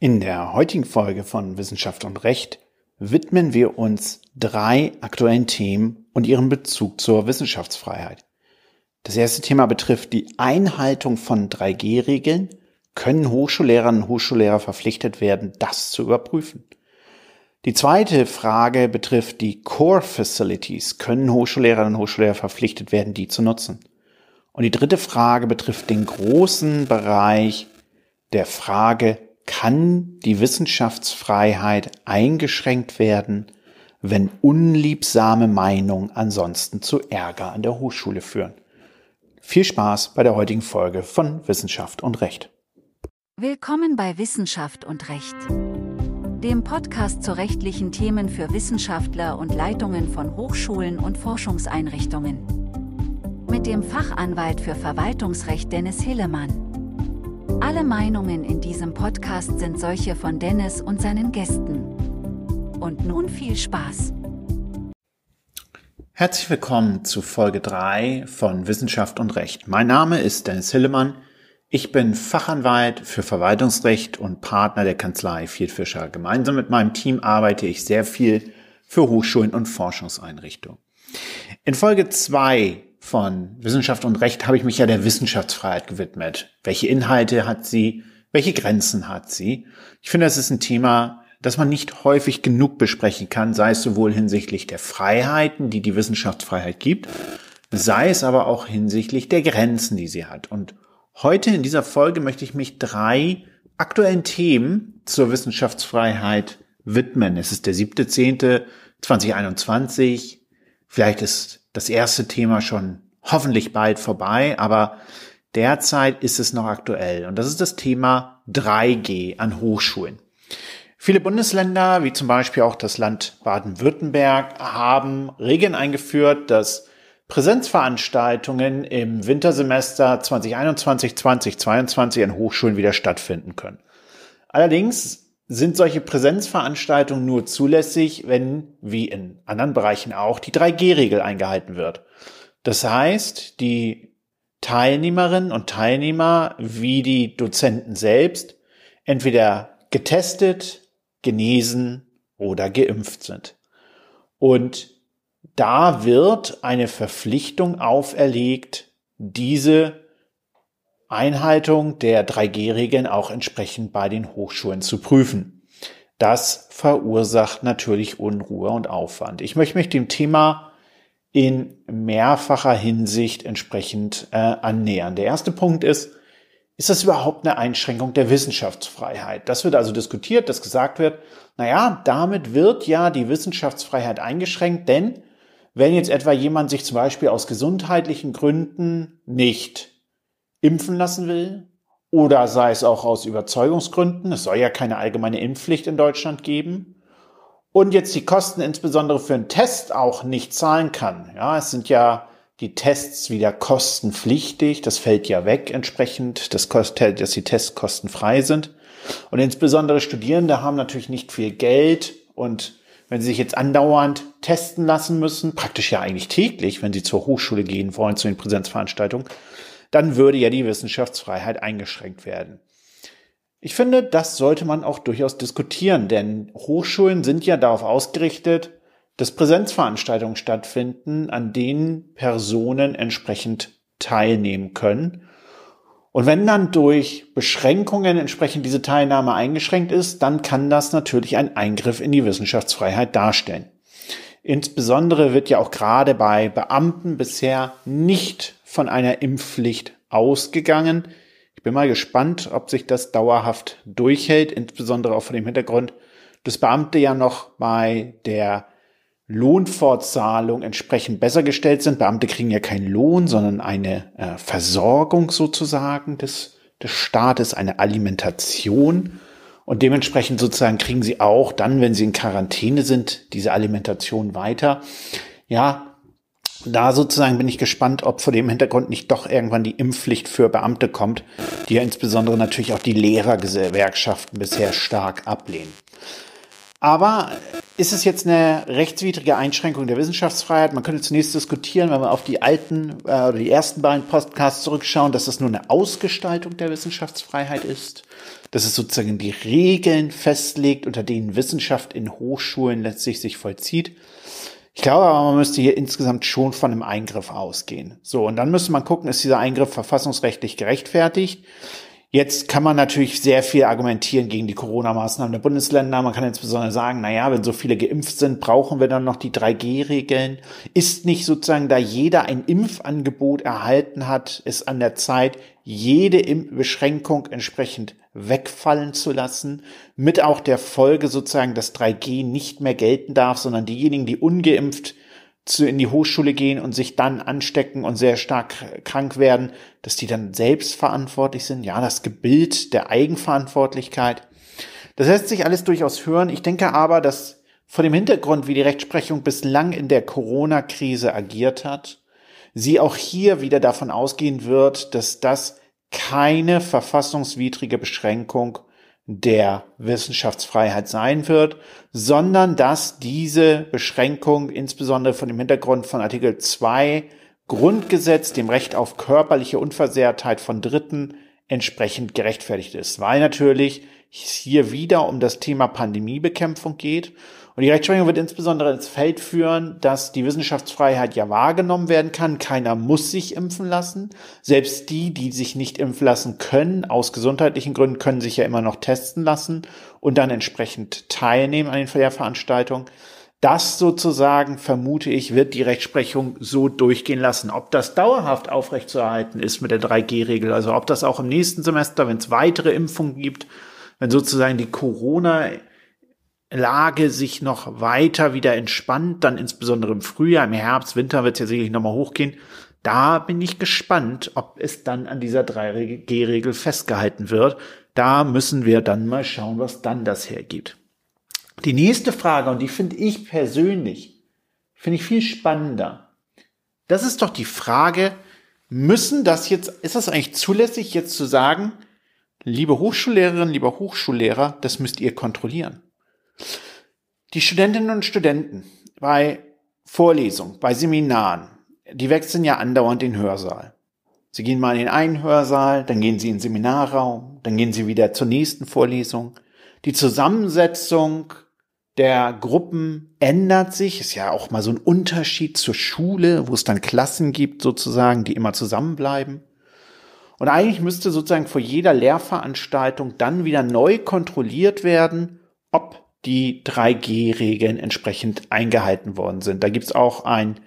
In der heutigen Folge von Wissenschaft und Recht widmen wir uns drei aktuellen Themen und ihren Bezug zur Wissenschaftsfreiheit. Das erste Thema betrifft die Einhaltung von 3G-Regeln. Können Hochschullehrerinnen und Hochschullehrer verpflichtet werden, das zu überprüfen? Die zweite Frage betrifft die Core Facilities. Können Hochschullehrerinnen und Hochschullehrer verpflichtet werden, die zu nutzen? Und die dritte Frage betrifft den großen Bereich der Frage, kann die Wissenschaftsfreiheit eingeschränkt werden, wenn unliebsame Meinungen ansonsten zu Ärger an der Hochschule führen. Viel Spaß bei der heutigen Folge von Wissenschaft und Recht. Willkommen bei Wissenschaft und Recht, dem Podcast zu rechtlichen Themen für Wissenschaftler und Leitungen von Hochschulen und Forschungseinrichtungen. Mit dem Fachanwalt für Verwaltungsrecht Dennis Hillemann. Alle Meinungen in diesem Podcast sind solche von Dennis und seinen Gästen. Und nun viel Spaß. Herzlich willkommen zu Folge 3 von Wissenschaft und Recht. Mein Name ist Dennis Hillemann. Ich bin Fachanwalt für Verwaltungsrecht und Partner der Kanzlei Viertfischer. Gemeinsam mit meinem Team arbeite ich sehr viel für Hochschulen und Forschungseinrichtungen. In Folge 2 von Wissenschaft und Recht habe ich mich ja der Wissenschaftsfreiheit gewidmet. Welche Inhalte hat sie? Welche Grenzen hat sie? Ich finde, das ist ein Thema, das man nicht häufig genug besprechen kann, sei es sowohl hinsichtlich der Freiheiten, die die Wissenschaftsfreiheit gibt, sei es aber auch hinsichtlich der Grenzen, die sie hat. Und heute in dieser Folge möchte ich mich drei aktuellen Themen zur Wissenschaftsfreiheit widmen. Es ist der siebte, zehnte 2021. Vielleicht ist das erste Thema schon hoffentlich bald vorbei, aber derzeit ist es noch aktuell. Und das ist das Thema 3G an Hochschulen. Viele Bundesländer, wie zum Beispiel auch das Land Baden-Württemberg, haben Regeln eingeführt, dass Präsenzveranstaltungen im Wintersemester 2021-2022 an Hochschulen wieder stattfinden können. Allerdings sind solche Präsenzveranstaltungen nur zulässig, wenn, wie in anderen Bereichen auch, die 3G-Regel eingehalten wird. Das heißt, die Teilnehmerinnen und Teilnehmer wie die Dozenten selbst entweder getestet, genesen oder geimpft sind. Und da wird eine Verpflichtung auferlegt, diese Einhaltung der 3G-Regeln auch entsprechend bei den Hochschulen zu prüfen. Das verursacht natürlich Unruhe und Aufwand. Ich möchte mich dem Thema in mehrfacher Hinsicht entsprechend äh, annähern. Der erste Punkt ist, ist das überhaupt eine Einschränkung der Wissenschaftsfreiheit? Das wird also diskutiert, dass gesagt wird, naja, damit wird ja die Wissenschaftsfreiheit eingeschränkt, denn wenn jetzt etwa jemand sich zum Beispiel aus gesundheitlichen Gründen nicht impfen lassen will oder sei es auch aus Überzeugungsgründen, es soll ja keine allgemeine Impfpflicht in Deutschland geben, und jetzt die Kosten insbesondere für einen Test auch nicht zahlen kann. Ja, es sind ja die Tests wieder kostenpflichtig, das fällt ja weg entsprechend, dass, die Tests kostenfrei sind. Und insbesondere Studierende haben natürlich nicht viel Geld und wenn sie sich jetzt andauernd testen lassen müssen, praktisch ja eigentlich täglich, wenn sie zur Hochschule gehen wollen, zu den Präsenzveranstaltungen, dann würde ja die Wissenschaftsfreiheit eingeschränkt werden. Ich finde, das sollte man auch durchaus diskutieren, denn Hochschulen sind ja darauf ausgerichtet, dass Präsenzveranstaltungen stattfinden, an denen Personen entsprechend teilnehmen können. Und wenn dann durch Beschränkungen entsprechend diese Teilnahme eingeschränkt ist, dann kann das natürlich ein Eingriff in die Wissenschaftsfreiheit darstellen. Insbesondere wird ja auch gerade bei Beamten bisher nicht von einer Impfpflicht ausgegangen. Ich bin mal gespannt, ob sich das dauerhaft durchhält, insbesondere auch vor dem Hintergrund, dass Beamte ja noch bei der Lohnfortzahlung entsprechend besser gestellt sind. Beamte kriegen ja keinen Lohn, sondern eine äh, Versorgung sozusagen des, des Staates, eine Alimentation. Und dementsprechend sozusagen kriegen sie auch dann, wenn sie in Quarantäne sind, diese Alimentation weiter. Ja, da sozusagen bin ich gespannt, ob vor dem Hintergrund nicht doch irgendwann die Impfpflicht für Beamte kommt, die ja insbesondere natürlich auch die Lehrergewerkschaften bisher stark ablehnen. Aber ist es jetzt eine rechtswidrige Einschränkung der Wissenschaftsfreiheit? Man könnte zunächst diskutieren, wenn wir auf die alten äh, oder die ersten beiden Podcasts zurückschauen, dass das nur eine Ausgestaltung der Wissenschaftsfreiheit ist, dass es sozusagen die Regeln festlegt, unter denen Wissenschaft in Hochschulen letztlich sich vollzieht. Ich glaube aber, man müsste hier insgesamt schon von einem Eingriff ausgehen. So, und dann müsste man gucken, ist dieser Eingriff verfassungsrechtlich gerechtfertigt? Jetzt kann man natürlich sehr viel argumentieren gegen die Corona-Maßnahmen der Bundesländer. Man kann insbesondere sagen, na ja, wenn so viele geimpft sind, brauchen wir dann noch die 3G-Regeln. Ist nicht sozusagen, da jeder ein Impfangebot erhalten hat, ist an der Zeit, jede Beschränkung entsprechend wegfallen zu lassen, mit auch der Folge sozusagen, dass 3G nicht mehr gelten darf, sondern diejenigen, die ungeimpft zu, in die Hochschule gehen und sich dann anstecken und sehr stark krank werden, dass die dann selbst verantwortlich sind. Ja, das Gebild der Eigenverantwortlichkeit. Das lässt sich alles durchaus hören. Ich denke aber, dass vor dem Hintergrund, wie die Rechtsprechung bislang in der Corona-Krise agiert hat, sie auch hier wieder davon ausgehen wird, dass das keine verfassungswidrige Beschränkung der Wissenschaftsfreiheit sein wird, sondern dass diese Beschränkung insbesondere von dem Hintergrund von Artikel 2 Grundgesetz, dem Recht auf körperliche Unversehrtheit von Dritten, entsprechend gerechtfertigt ist, weil natürlich hier wieder um das Thema Pandemiebekämpfung geht und die Rechtsprechung wird insbesondere ins Feld führen, dass die Wissenschaftsfreiheit ja wahrgenommen werden kann. Keiner muss sich impfen lassen. Selbst die, die sich nicht impfen lassen können, aus gesundheitlichen Gründen, können sich ja immer noch testen lassen und dann entsprechend teilnehmen an den Lehrveranstaltungen. Das sozusagen, vermute ich, wird die Rechtsprechung so durchgehen lassen. Ob das dauerhaft aufrechtzuerhalten ist mit der 3G-Regel, also ob das auch im nächsten Semester, wenn es weitere Impfungen gibt, wenn sozusagen die Corona Lage sich noch weiter wieder entspannt, dann insbesondere im Frühjahr, im Herbst, Winter wird es ja sicherlich nochmal hochgehen. Da bin ich gespannt, ob es dann an dieser 3G-Regel festgehalten wird. Da müssen wir dann mal schauen, was dann das hergibt. Die nächste Frage, und die finde ich persönlich, finde ich viel spannender. Das ist doch die Frage, müssen das jetzt, ist das eigentlich zulässig, jetzt zu sagen, liebe Hochschullehrerinnen, lieber Hochschullehrer, das müsst ihr kontrollieren? Die Studentinnen und Studenten bei Vorlesungen, bei Seminaren, die wechseln ja andauernd den Hörsaal. Sie gehen mal in den einen Hörsaal, dann gehen sie in den Seminarraum, dann gehen sie wieder zur nächsten Vorlesung. Die Zusammensetzung der Gruppen ändert sich. Ist ja auch mal so ein Unterschied zur Schule, wo es dann Klassen gibt, sozusagen, die immer zusammenbleiben. Und eigentlich müsste sozusagen vor jeder Lehrveranstaltung dann wieder neu kontrolliert werden, ob die 3G-Regeln entsprechend eingehalten worden sind. Da gibt's auch einen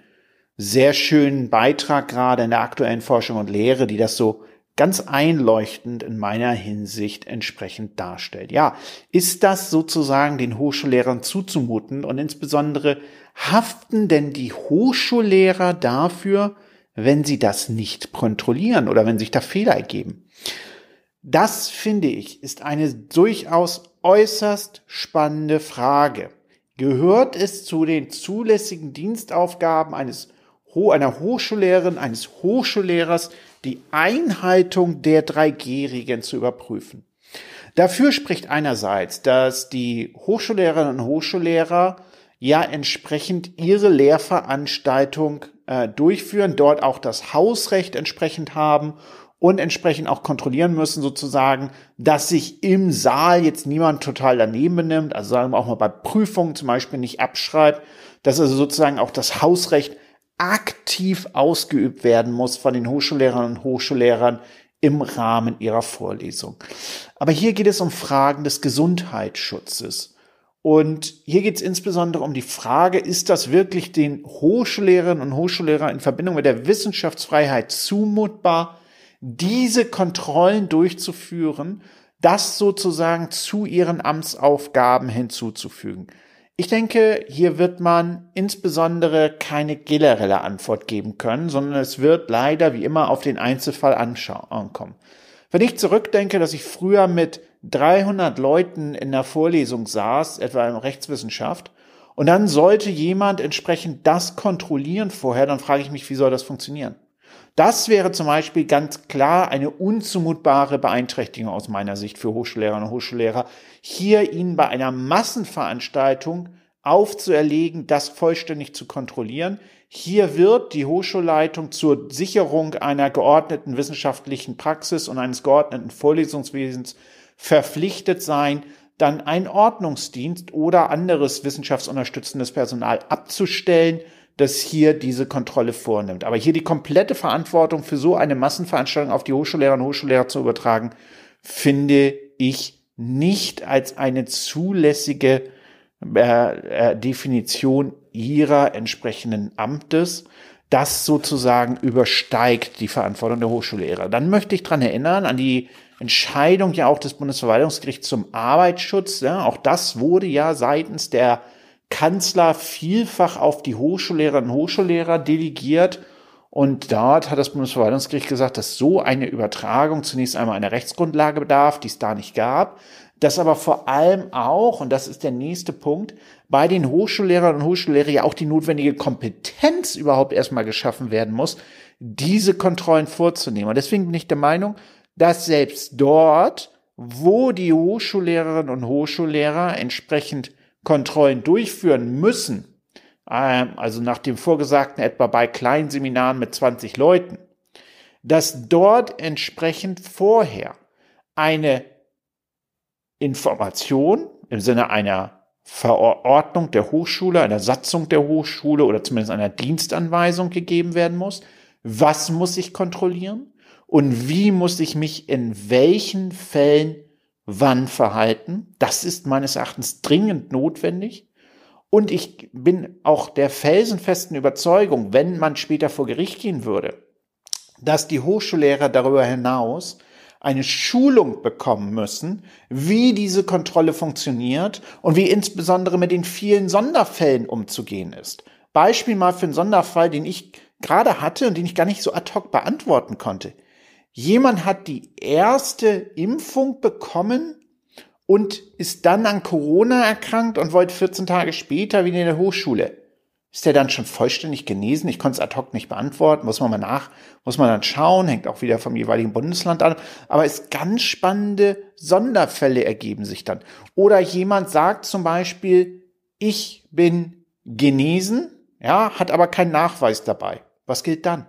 sehr schönen Beitrag gerade in der aktuellen Forschung und Lehre, die das so ganz einleuchtend in meiner Hinsicht entsprechend darstellt. Ja, ist das sozusagen den Hochschullehrern zuzumuten und insbesondere haften denn die Hochschullehrer dafür, wenn sie das nicht kontrollieren oder wenn sich da Fehler ergeben? Das finde ich ist eine durchaus äußerst spannende Frage. Gehört es zu den zulässigen Dienstaufgaben eines einer Hochschullehrerin, eines Hochschullehrers, die Einhaltung der 3G-Regeln zu überprüfen? Dafür spricht einerseits, dass die Hochschullehrerinnen und Hochschullehrer ja entsprechend ihre Lehrveranstaltung äh, durchführen, dort auch das Hausrecht entsprechend haben und entsprechend auch kontrollieren müssen, sozusagen, dass sich im Saal jetzt niemand total daneben benimmt, also sagen wir auch mal bei Prüfungen zum Beispiel nicht abschreibt, dass also sozusagen auch das Hausrecht aktiv ausgeübt werden muss von den Hochschullehrern und Hochschullehrern im Rahmen ihrer Vorlesung. Aber hier geht es um Fragen des Gesundheitsschutzes. Und hier geht es insbesondere um die Frage, ist das wirklich den Hochschullehrerinnen und Hochschullehrern in Verbindung mit der Wissenschaftsfreiheit zumutbar, diese Kontrollen durchzuführen, das sozusagen zu ihren Amtsaufgaben hinzuzufügen. Ich denke, hier wird man insbesondere keine generelle Antwort geben können, sondern es wird leider wie immer auf den Einzelfall ankommen. Wenn ich zurückdenke, dass ich früher mit 300 Leuten in der Vorlesung saß, etwa in Rechtswissenschaft, und dann sollte jemand entsprechend das kontrollieren vorher, dann frage ich mich, wie soll das funktionieren? Das wäre zum Beispiel ganz klar eine unzumutbare Beeinträchtigung aus meiner Sicht für Hochschullehrerinnen und Hochschullehrer, hier ihnen bei einer Massenveranstaltung aufzuerlegen, das vollständig zu kontrollieren. Hier wird die Hochschulleitung zur Sicherung einer geordneten wissenschaftlichen Praxis und eines geordneten Vorlesungswesens verpflichtet sein, dann einen Ordnungsdienst oder anderes wissenschaftsunterstützendes Personal abzustellen, das hier diese Kontrolle vornimmt. Aber hier die komplette Verantwortung für so eine Massenveranstaltung auf die Hochschullehrer und Hochschullehrer zu übertragen, finde ich nicht als eine zulässige äh, äh, Definition ihrer entsprechenden Amtes. Das sozusagen übersteigt die Verantwortung der Hochschullehrer. Dann möchte ich dran erinnern an die Entscheidung ja auch des Bundesverwaltungsgerichts zum Arbeitsschutz. Ja, auch das wurde ja seitens der Kanzler vielfach auf die Hochschullehrerinnen und Hochschullehrer delegiert. Und dort hat das Bundesverwaltungsgericht gesagt, dass so eine Übertragung zunächst einmal einer Rechtsgrundlage bedarf, die es da nicht gab, dass aber vor allem auch, und das ist der nächste Punkt, bei den Hochschullehrern und Hochschullehrern ja auch die notwendige Kompetenz überhaupt erstmal geschaffen werden muss, diese Kontrollen vorzunehmen. Und deswegen bin ich der Meinung, dass selbst dort, wo die Hochschullehrerinnen und Hochschullehrer entsprechend Kontrollen durchführen müssen, ähm, also nach dem Vorgesagten etwa bei kleinen Seminaren mit 20 Leuten, dass dort entsprechend vorher eine Information im Sinne einer Verordnung der Hochschule, einer Satzung der Hochschule oder zumindest einer Dienstanweisung gegeben werden muss. Was muss ich kontrollieren? Und wie muss ich mich in welchen Fällen wann verhalten? Das ist meines Erachtens dringend notwendig. Und ich bin auch der felsenfesten Überzeugung, wenn man später vor Gericht gehen würde, dass die Hochschullehrer darüber hinaus eine Schulung bekommen müssen, wie diese Kontrolle funktioniert und wie insbesondere mit den vielen Sonderfällen umzugehen ist. Beispiel mal für einen Sonderfall, den ich gerade hatte und den ich gar nicht so ad hoc beantworten konnte. Jemand hat die erste Impfung bekommen und ist dann an Corona erkrankt und wollte 14 Tage später wieder in der Hochschule. Ist der dann schon vollständig genesen? Ich konnte es ad hoc nicht beantworten. Muss man mal nach, muss man dann schauen, hängt auch wieder vom jeweiligen Bundesland an. Aber es ganz spannende Sonderfälle ergeben sich dann. Oder jemand sagt zum Beispiel, ich bin genesen, ja, hat aber keinen Nachweis dabei. Was gilt dann?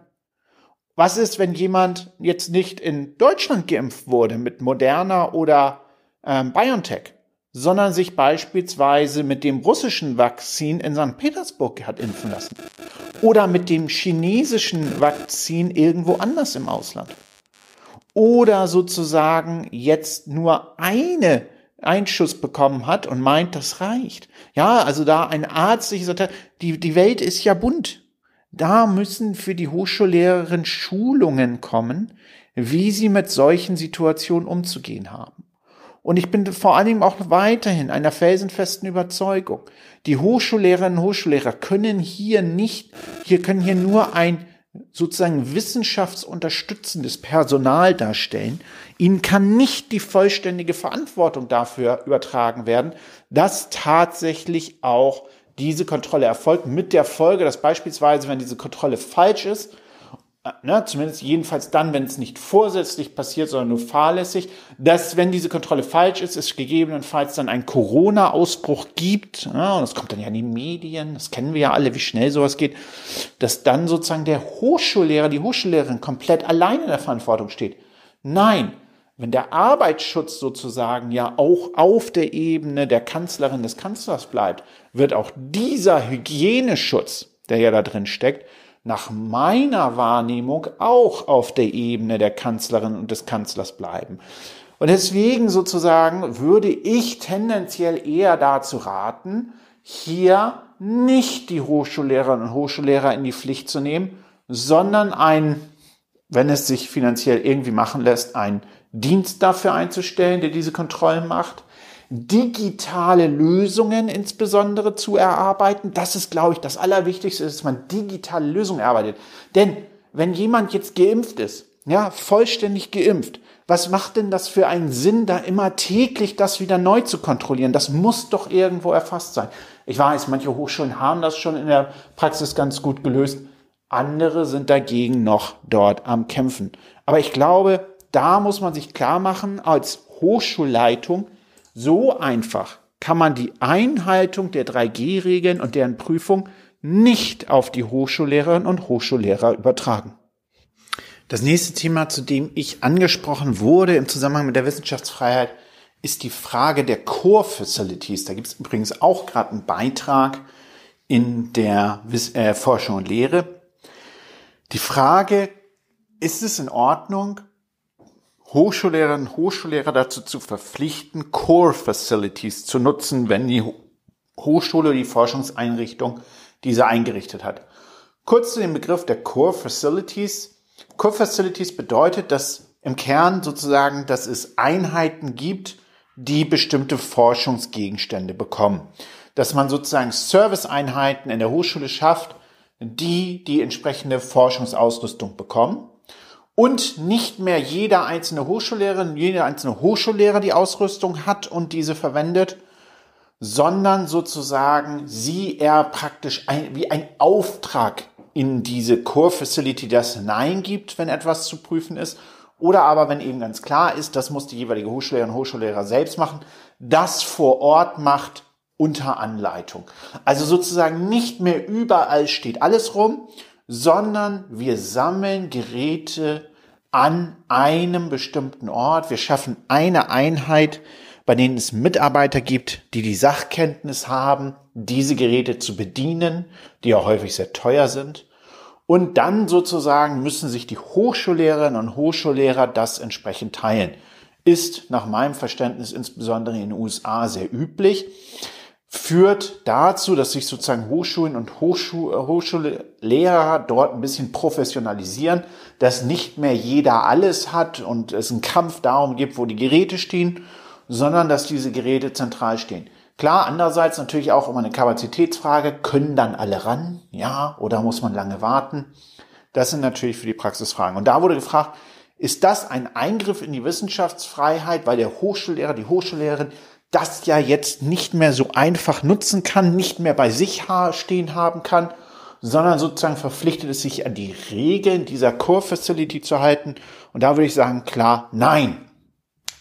Was ist, wenn jemand jetzt nicht in Deutschland geimpft wurde mit Moderna oder ähm, BioNTech? sondern sich beispielsweise mit dem russischen Vakzin in St. Petersburg hat impfen lassen. Oder mit dem chinesischen Vakzin irgendwo anders im Ausland. Oder sozusagen jetzt nur eine Einschuss bekommen hat und meint, das reicht. Ja, also da ein Arzt sich sagt, die, die Welt ist ja bunt. Da müssen für die Hochschullehrerin Schulungen kommen, wie sie mit solchen Situationen umzugehen haben. Und ich bin vor Dingen auch weiterhin einer felsenfesten Überzeugung. Die Hochschullehrerinnen und Hochschullehrer können hier nicht, hier können hier nur ein sozusagen wissenschaftsunterstützendes Personal darstellen. Ihnen kann nicht die vollständige Verantwortung dafür übertragen werden, dass tatsächlich auch diese Kontrolle erfolgt, mit der Folge, dass beispielsweise, wenn diese Kontrolle falsch ist, ne, zumindest jedenfalls dann, wenn es nicht vorsätzlich passiert, sondern nur fahrlässig, dass wenn diese Kontrolle falsch ist, es gegebenenfalls dann einen Corona-Ausbruch gibt, ja, und das kommt dann ja in die Medien, das kennen wir ja alle, wie schnell sowas geht, dass dann sozusagen der Hochschullehrer, die Hochschullehrerin komplett allein in der Verantwortung steht. Nein, wenn der Arbeitsschutz sozusagen ja auch auf der Ebene der Kanzlerin des Kanzlers bleibt, wird auch dieser Hygieneschutz, der ja da drin steckt, nach meiner Wahrnehmung auch auf der Ebene der Kanzlerin und des Kanzlers bleiben. Und deswegen sozusagen würde ich tendenziell eher dazu raten, hier nicht die Hochschullehrerinnen und Hochschullehrer in die Pflicht zu nehmen, sondern ein, wenn es sich finanziell irgendwie machen lässt, einen Dienst dafür einzustellen, der diese Kontrollen macht, digitale Lösungen insbesondere zu erarbeiten. Das ist, glaube ich, das Allerwichtigste, dass man digitale Lösungen erarbeitet. Denn wenn jemand jetzt geimpft ist, ja, vollständig geimpft, was macht denn das für einen Sinn, da immer täglich das wieder neu zu kontrollieren? Das muss doch irgendwo erfasst sein. Ich weiß, manche Hochschulen haben das schon in der Praxis ganz gut gelöst. Andere sind dagegen noch dort am Kämpfen. Aber ich glaube, da muss man sich klar machen, als Hochschulleitung, so einfach kann man die Einhaltung der 3G-Regeln und deren Prüfung nicht auf die Hochschullehrerinnen und Hochschullehrer übertragen. Das nächste Thema, zu dem ich angesprochen wurde im Zusammenhang mit der Wissenschaftsfreiheit, ist die Frage der Core Facilities. Da gibt es übrigens auch gerade einen Beitrag in der äh, Forschung und Lehre. Die Frage, ist es in Ordnung, Hochschullehrerinnen und Hochschullehrer dazu zu verpflichten, Core Facilities zu nutzen, wenn die Hochschule oder die Forschungseinrichtung diese eingerichtet hat. Kurz zu dem Begriff der Core Facilities. Core Facilities bedeutet, dass im Kern sozusagen, dass es Einheiten gibt, die bestimmte Forschungsgegenstände bekommen. Dass man sozusagen Serviceeinheiten in der Hochschule schafft, die die entsprechende Forschungsausrüstung bekommen und nicht mehr jeder einzelne Hochschullehrerin, jeder einzelne Hochschullehrer die Ausrüstung hat und diese verwendet, sondern sozusagen sie eher praktisch ein, wie ein Auftrag in diese Core Facility das hineingibt, wenn etwas zu prüfen ist. Oder aber, wenn eben ganz klar ist, das muss die jeweilige Hochschullehrerin und Hochschullehrer selbst machen, das vor Ort macht unter Anleitung. Also sozusagen nicht mehr überall steht alles rum, sondern wir sammeln Geräte an einem bestimmten Ort. Wir schaffen eine Einheit, bei denen es Mitarbeiter gibt, die die Sachkenntnis haben, diese Geräte zu bedienen, die ja häufig sehr teuer sind. Und dann sozusagen müssen sich die Hochschullehrerinnen und Hochschullehrer das entsprechend teilen. Ist nach meinem Verständnis insbesondere in den USA sehr üblich führt dazu, dass sich sozusagen Hochschulen und Hochschul Hochschullehrer dort ein bisschen professionalisieren, dass nicht mehr jeder alles hat und es einen Kampf darum gibt, wo die Geräte stehen, sondern dass diese Geräte zentral stehen. Klar, andererseits natürlich auch immer eine Kapazitätsfrage, können dann alle ran? Ja, oder muss man lange warten? Das sind natürlich für die Praxisfragen. Und da wurde gefragt, ist das ein Eingriff in die Wissenschaftsfreiheit, weil der Hochschullehrer, die Hochschullehrerin das ja jetzt nicht mehr so einfach nutzen kann, nicht mehr bei sich stehen haben kann, sondern sozusagen verpflichtet es sich an die Regeln dieser Core Facility zu halten. Und da würde ich sagen, klar, nein.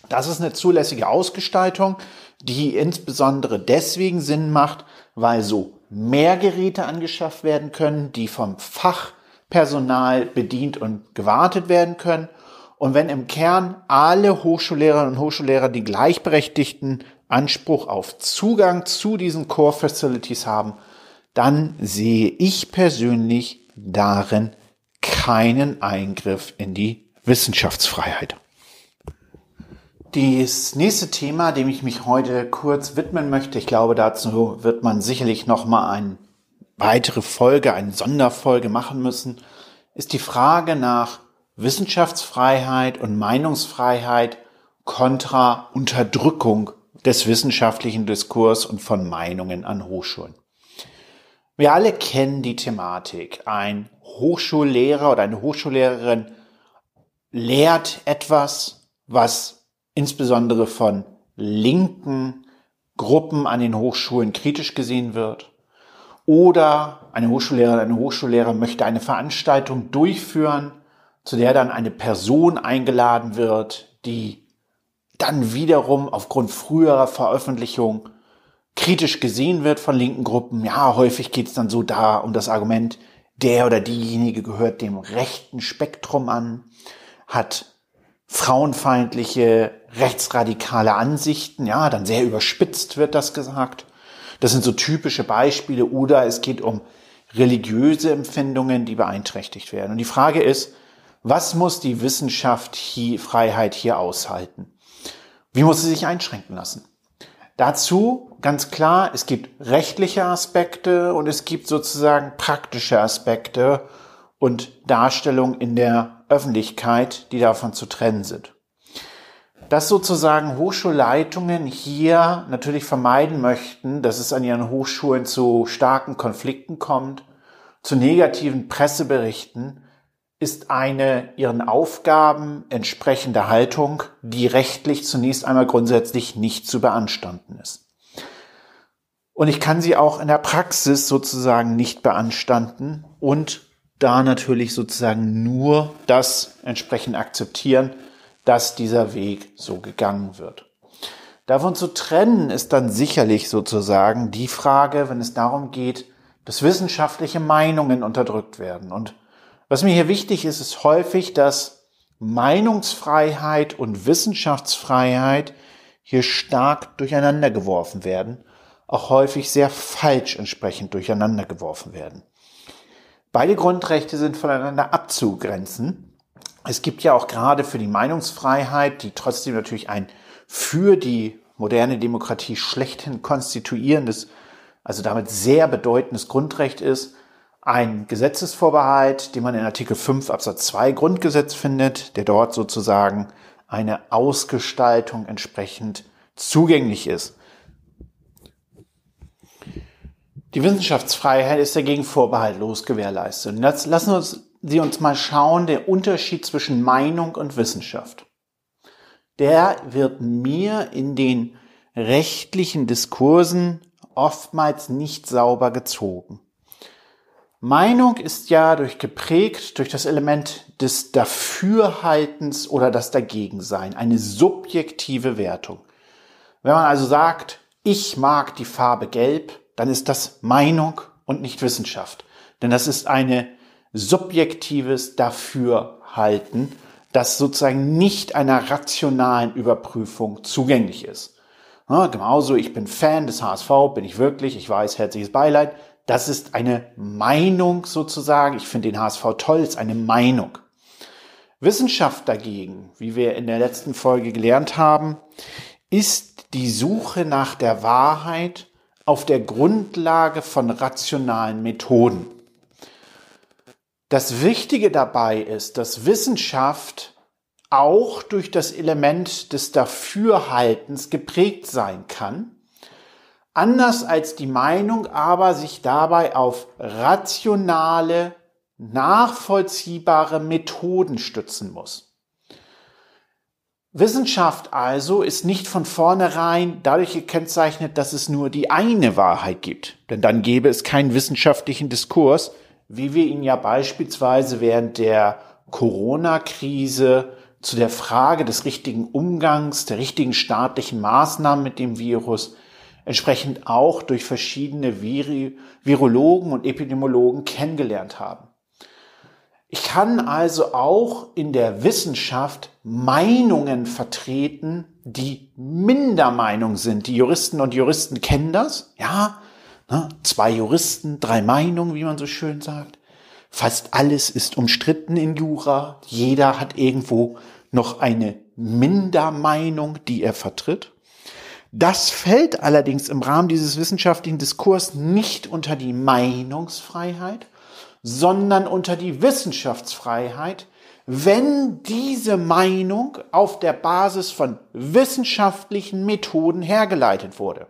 Das ist eine zulässige Ausgestaltung, die insbesondere deswegen Sinn macht, weil so mehr Geräte angeschafft werden können, die vom Fachpersonal bedient und gewartet werden können. Und wenn im Kern alle Hochschullehrerinnen und Hochschullehrer die gleichberechtigten Anspruch auf Zugang zu diesen Core Facilities haben, dann sehe ich persönlich darin keinen Eingriff in die Wissenschaftsfreiheit. Das nächste Thema, dem ich mich heute kurz widmen möchte, ich glaube, dazu wird man sicherlich noch mal eine weitere Folge, eine Sonderfolge machen müssen, ist die Frage nach Wissenschaftsfreiheit und Meinungsfreiheit kontra Unterdrückung des wissenschaftlichen Diskurs und von Meinungen an Hochschulen. Wir alle kennen die Thematik. Ein Hochschullehrer oder eine Hochschullehrerin lehrt etwas, was insbesondere von linken Gruppen an den Hochschulen kritisch gesehen wird. Oder eine Hochschullehrerin, eine Hochschullehrer möchte eine Veranstaltung durchführen, zu der dann eine Person eingeladen wird, die dann wiederum aufgrund früherer Veröffentlichung kritisch gesehen wird von linken Gruppen. Ja, häufig geht es dann so da um das Argument, der oder diejenige gehört dem rechten Spektrum an, hat frauenfeindliche, rechtsradikale Ansichten, ja, dann sehr überspitzt wird das gesagt. Das sind so typische Beispiele oder es geht um religiöse Empfindungen, die beeinträchtigt werden. Und die Frage ist, was muss die Wissenschaft hier, Freiheit hier aushalten? Wie muss sie sich einschränken lassen? Dazu ganz klar, es gibt rechtliche Aspekte und es gibt sozusagen praktische Aspekte und Darstellungen in der Öffentlichkeit, die davon zu trennen sind. Dass sozusagen Hochschulleitungen hier natürlich vermeiden möchten, dass es an ihren Hochschulen zu starken Konflikten kommt, zu negativen Presseberichten, ist eine ihren Aufgaben entsprechende Haltung, die rechtlich zunächst einmal grundsätzlich nicht zu beanstanden ist. Und ich kann sie auch in der Praxis sozusagen nicht beanstanden und da natürlich sozusagen nur das entsprechend akzeptieren, dass dieser Weg so gegangen wird. Davon zu trennen ist dann sicherlich sozusagen die Frage, wenn es darum geht, dass wissenschaftliche Meinungen unterdrückt werden. Und was mir hier wichtig ist, ist häufig, dass Meinungsfreiheit und Wissenschaftsfreiheit hier stark durcheinander geworfen werden, auch häufig sehr falsch entsprechend durcheinander geworfen werden. Beide Grundrechte sind voneinander abzugrenzen. Es gibt ja auch gerade für die Meinungsfreiheit, die trotzdem natürlich ein für die moderne Demokratie schlechthin konstituierendes, also damit sehr bedeutendes Grundrecht ist, ein Gesetzesvorbehalt, den man in Artikel 5 Absatz 2 Grundgesetz findet, der dort sozusagen eine Ausgestaltung entsprechend zugänglich ist. Die Wissenschaftsfreiheit ist dagegen vorbehaltlos gewährleistet. Und jetzt lassen Sie uns mal schauen, der Unterschied zwischen Meinung und Wissenschaft. Der wird mir in den rechtlichen Diskursen oftmals nicht sauber gezogen. Meinung ist ja durch geprägt durch das Element des Dafürhaltens oder das Dagegensein, eine subjektive Wertung. Wenn man also sagt, ich mag die Farbe gelb, dann ist das Meinung und nicht Wissenschaft. Denn das ist eine subjektives Dafürhalten, das sozusagen nicht einer rationalen Überprüfung zugänglich ist. Ja, genauso, ich bin Fan des HSV, bin ich wirklich, ich weiß, herzliches Beileid. Das ist eine Meinung sozusagen. Ich finde den HSV toll, ist eine Meinung. Wissenschaft dagegen, wie wir in der letzten Folge gelernt haben, ist die Suche nach der Wahrheit auf der Grundlage von rationalen Methoden. Das Wichtige dabei ist, dass Wissenschaft auch durch das Element des Dafürhaltens geprägt sein kann, anders als die Meinung aber sich dabei auf rationale, nachvollziehbare Methoden stützen muss. Wissenschaft also ist nicht von vornherein dadurch gekennzeichnet, dass es nur die eine Wahrheit gibt. Denn dann gäbe es keinen wissenschaftlichen Diskurs, wie wir ihn ja beispielsweise während der Corona-Krise zu der Frage des richtigen Umgangs, der richtigen staatlichen Maßnahmen mit dem Virus entsprechend auch durch verschiedene Viri Virologen und Epidemiologen kennengelernt haben. Ich kann also auch in der Wissenschaft Meinungen vertreten, die Mindermeinung sind. Die Juristen und Juristen kennen das. Ja, ne? zwei Juristen, drei Meinungen, wie man so schön sagt. Fast alles ist umstritten in Jura. Jeder hat irgendwo noch eine Mindermeinung, die er vertritt. Das fällt allerdings im Rahmen dieses wissenschaftlichen Diskurs nicht unter die Meinungsfreiheit, sondern unter die Wissenschaftsfreiheit, wenn diese Meinung auf der Basis von wissenschaftlichen Methoden hergeleitet wurde.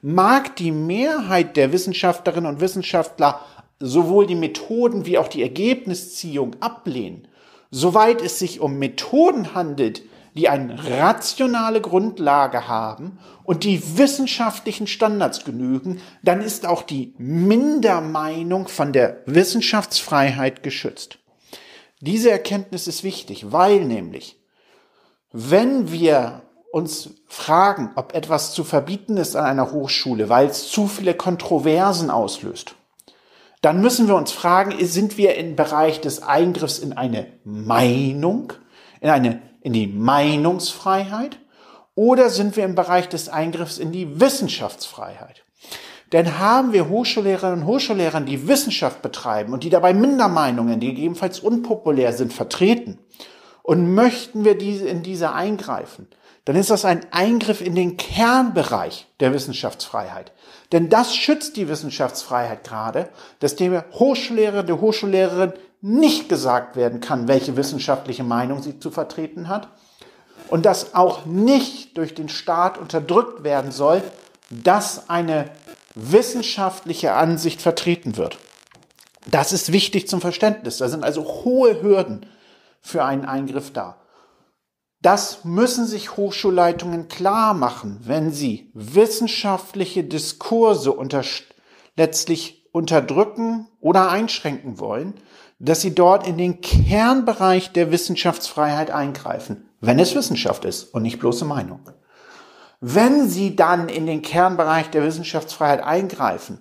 Mag die Mehrheit der Wissenschaftlerinnen und Wissenschaftler sowohl die Methoden wie auch die Ergebnisziehung ablehnen, soweit es sich um Methoden handelt, die eine rationale Grundlage haben und die wissenschaftlichen Standards genügen, dann ist auch die Mindermeinung von der Wissenschaftsfreiheit geschützt. Diese Erkenntnis ist wichtig, weil nämlich, wenn wir uns fragen, ob etwas zu verbieten ist an einer Hochschule, weil es zu viele Kontroversen auslöst, dann müssen wir uns fragen, sind wir im Bereich des Eingriffs in eine Meinung, in eine in die Meinungsfreiheit oder sind wir im Bereich des Eingriffs in die Wissenschaftsfreiheit? Denn haben wir Hochschullehrerinnen und Hochschullehrer, die Wissenschaft betreiben und die dabei Mindermeinungen, die gegebenenfalls unpopulär sind, vertreten und möchten wir diese in diese eingreifen, dann ist das ein Eingriff in den Kernbereich der Wissenschaftsfreiheit. Denn das schützt die Wissenschaftsfreiheit gerade, dass dem Hochschullehrer, der Hochschullehrerin nicht gesagt werden kann, welche wissenschaftliche Meinung sie zu vertreten hat und dass auch nicht durch den Staat unterdrückt werden soll, dass eine wissenschaftliche Ansicht vertreten wird. Das ist wichtig zum Verständnis. Da sind also hohe Hürden für einen Eingriff da. Das müssen sich Hochschulleitungen klar machen, wenn sie wissenschaftliche Diskurse unter, letztlich unterdrücken oder einschränken wollen, dass sie dort in den Kernbereich der Wissenschaftsfreiheit eingreifen, wenn es Wissenschaft ist und nicht bloße Meinung. Wenn Sie dann in den Kernbereich der Wissenschaftsfreiheit eingreifen,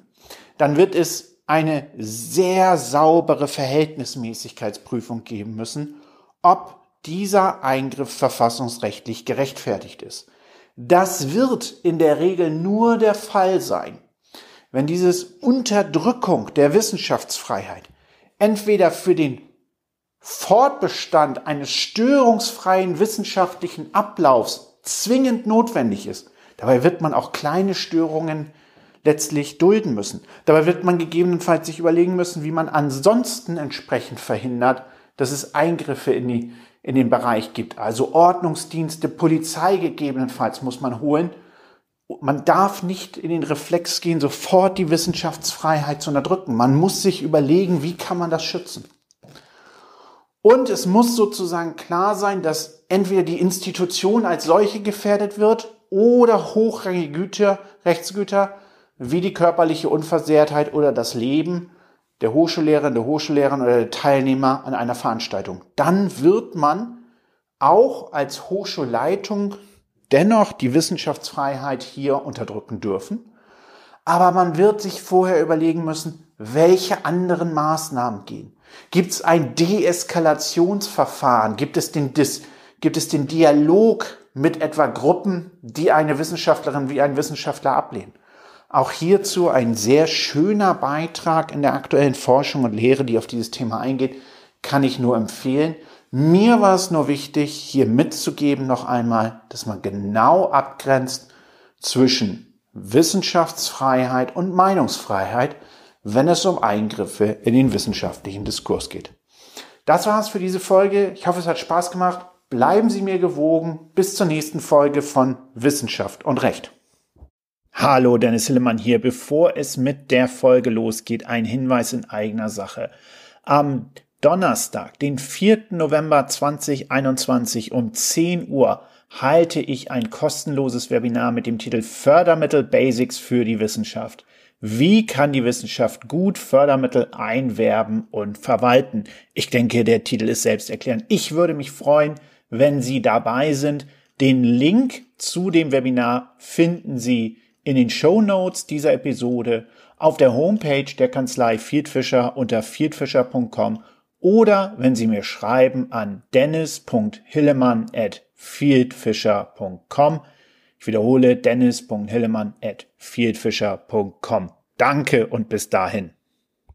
dann wird es eine sehr saubere Verhältnismäßigkeitsprüfung geben müssen, ob dieser Eingriff verfassungsrechtlich gerechtfertigt ist. Das wird in der Regel nur der Fall sein, wenn dieses Unterdrückung der Wissenschaftsfreiheit entweder für den Fortbestand eines störungsfreien wissenschaftlichen Ablaufs zwingend notwendig ist. Dabei wird man auch kleine Störungen letztlich dulden müssen. Dabei wird man gegebenenfalls sich überlegen müssen, wie man ansonsten entsprechend verhindert, dass es Eingriffe in, die, in den Bereich gibt. Also Ordnungsdienste, Polizei gegebenenfalls muss man holen. Man darf nicht in den Reflex gehen, sofort die Wissenschaftsfreiheit zu unterdrücken. Man muss sich überlegen, wie kann man das schützen. Und es muss sozusagen klar sein, dass entweder die Institution als solche gefährdet wird oder hochrangige Güter, Rechtsgüter wie die körperliche Unversehrtheit oder das Leben der Hochschullehrerin, der Hochschullehrerin oder der Teilnehmer an einer Veranstaltung. Dann wird man auch als Hochschulleitung dennoch die Wissenschaftsfreiheit hier unterdrücken dürfen. Aber man wird sich vorher überlegen müssen, welche anderen Maßnahmen gehen. Gibt es ein Deeskalationsverfahren? Gibt es den, Dis gibt es den Dialog mit etwa Gruppen, die eine Wissenschaftlerin wie ein Wissenschaftler ablehnen? Auch hierzu ein sehr schöner Beitrag in der aktuellen Forschung und Lehre, die auf dieses Thema eingeht, kann ich nur empfehlen. Mir war es nur wichtig, hier mitzugeben noch einmal, dass man genau abgrenzt zwischen Wissenschaftsfreiheit und Meinungsfreiheit, wenn es um Eingriffe in den wissenschaftlichen Diskurs geht. Das war's für diese Folge. Ich hoffe, es hat Spaß gemacht. Bleiben Sie mir gewogen. Bis zur nächsten Folge von Wissenschaft und Recht. Hallo, Dennis Hillemann hier. Bevor es mit der Folge losgeht, ein Hinweis in eigener Sache. Am Donnerstag, den 4. November 2021 um 10 Uhr halte ich ein kostenloses Webinar mit dem Titel Fördermittel Basics für die Wissenschaft. Wie kann die Wissenschaft gut Fördermittel einwerben und verwalten? Ich denke, der Titel ist selbsterklärend. Ich würde mich freuen, wenn Sie dabei sind. Den Link zu dem Webinar finden Sie in den Show Notes dieser Episode auf der Homepage der Kanzlei Fieldfischer unter fieldfischer.com oder wenn Sie mir schreiben an dennis.hillemann at fieldfisher.com. Ich wiederhole dennis.hillemann at fieldfisher.com. Danke und bis dahin.